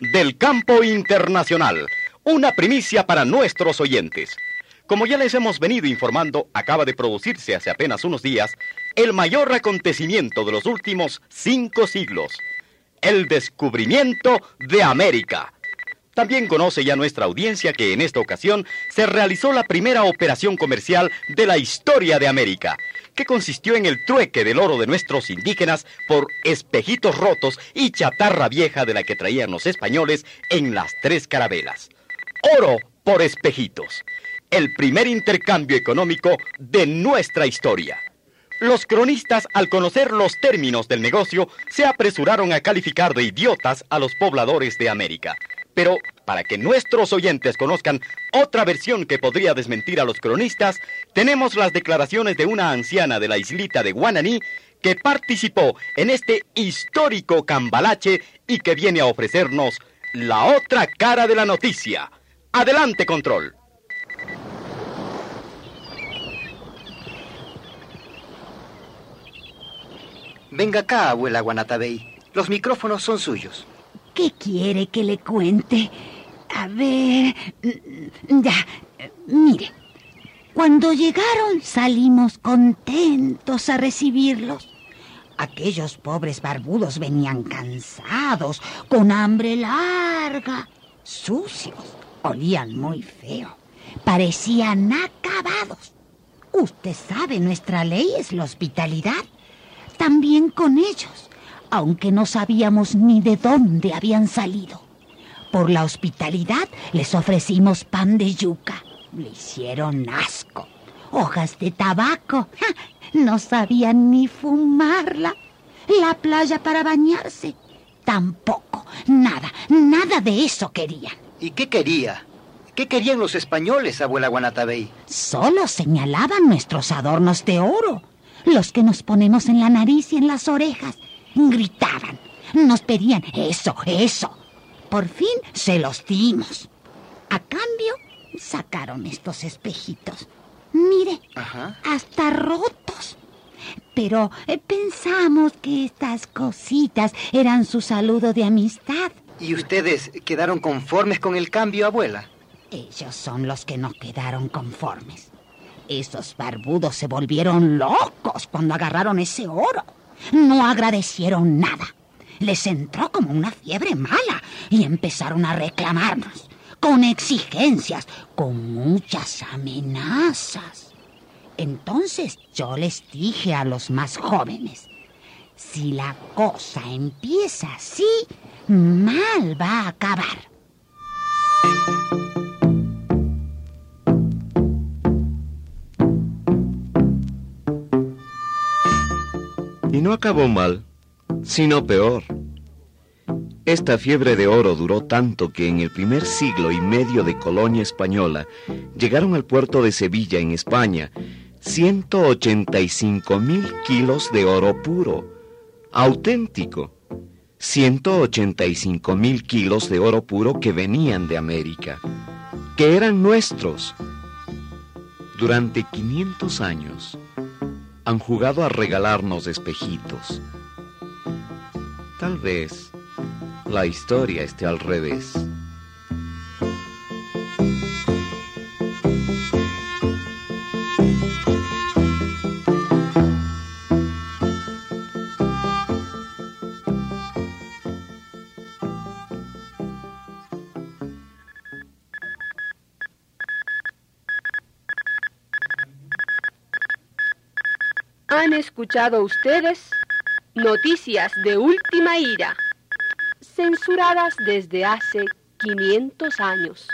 del campo internacional, una primicia para nuestros oyentes. Como ya les hemos venido informando, acaba de producirse hace apenas unos días el mayor acontecimiento de los últimos cinco siglos, el descubrimiento de América. También conoce ya nuestra audiencia que en esta ocasión se realizó la primera operación comercial de la historia de América, que consistió en el trueque del oro de nuestros indígenas por espejitos rotos y chatarra vieja de la que traían los españoles en las tres carabelas. Oro por espejitos. El primer intercambio económico de nuestra historia. Los cronistas, al conocer los términos del negocio, se apresuraron a calificar de idiotas a los pobladores de América. Pero para que nuestros oyentes conozcan otra versión que podría desmentir a los cronistas, tenemos las declaraciones de una anciana de la islita de Guananí que participó en este histórico cambalache y que viene a ofrecernos la otra cara de la noticia. Adelante, control. Venga acá, abuela Guanatabey. Los micrófonos son suyos. ¿Qué quiere que le cuente? A ver... mm, Ya, mire. Cuando llegaron salimos contentos a recibirlos. Aquellos pobres barbudos venían cansados, con hambre larga, sucios, olían muy feo, parecían acabados. Usted sabe, nuestra ley es la hospitalidad. También con ellos, aunque no sabíamos ni de dónde habían salido. Por la hospitalidad les ofrecimos pan de yuca. Le hicieron asco. Hojas de tabaco. ¡Ja! No sabían ni fumarla. La playa para bañarse. Tampoco. Nada, nada de eso querían. ¿Y qué quería? ¿Qué querían los españoles, abuela Guanatabey? Solo señalaban nuestros adornos de oro, los que nos ponemos en la nariz y en las orejas. Gritaban, nos pedían eso, eso. Por fin se los dimos. A cambio, sacaron estos espejitos. Mire, Ajá. hasta rotos. Pero eh, pensamos que estas cositas eran su saludo de amistad. ¿Y ustedes quedaron conformes con el cambio, abuela? Ellos son los que no quedaron conformes. Esos barbudos se volvieron locos cuando agarraron ese oro. No agradecieron nada. Les entró como una fiebre mala y empezaron a reclamarnos, con exigencias, con muchas amenazas. Entonces yo les dije a los más jóvenes, si la cosa empieza así, mal va a acabar. Y no acabó mal, sino peor. Esta fiebre de oro duró tanto que en el primer siglo y medio de colonia española llegaron al puerto de Sevilla, en España, 185 mil kilos de oro puro, auténtico. 185 mil kilos de oro puro que venían de América, que eran nuestros. Durante 500 años han jugado a regalarnos espejitos. Tal vez la historia esté al revés. Han escuchado ustedes noticias de última ira, censuradas desde hace 500 años.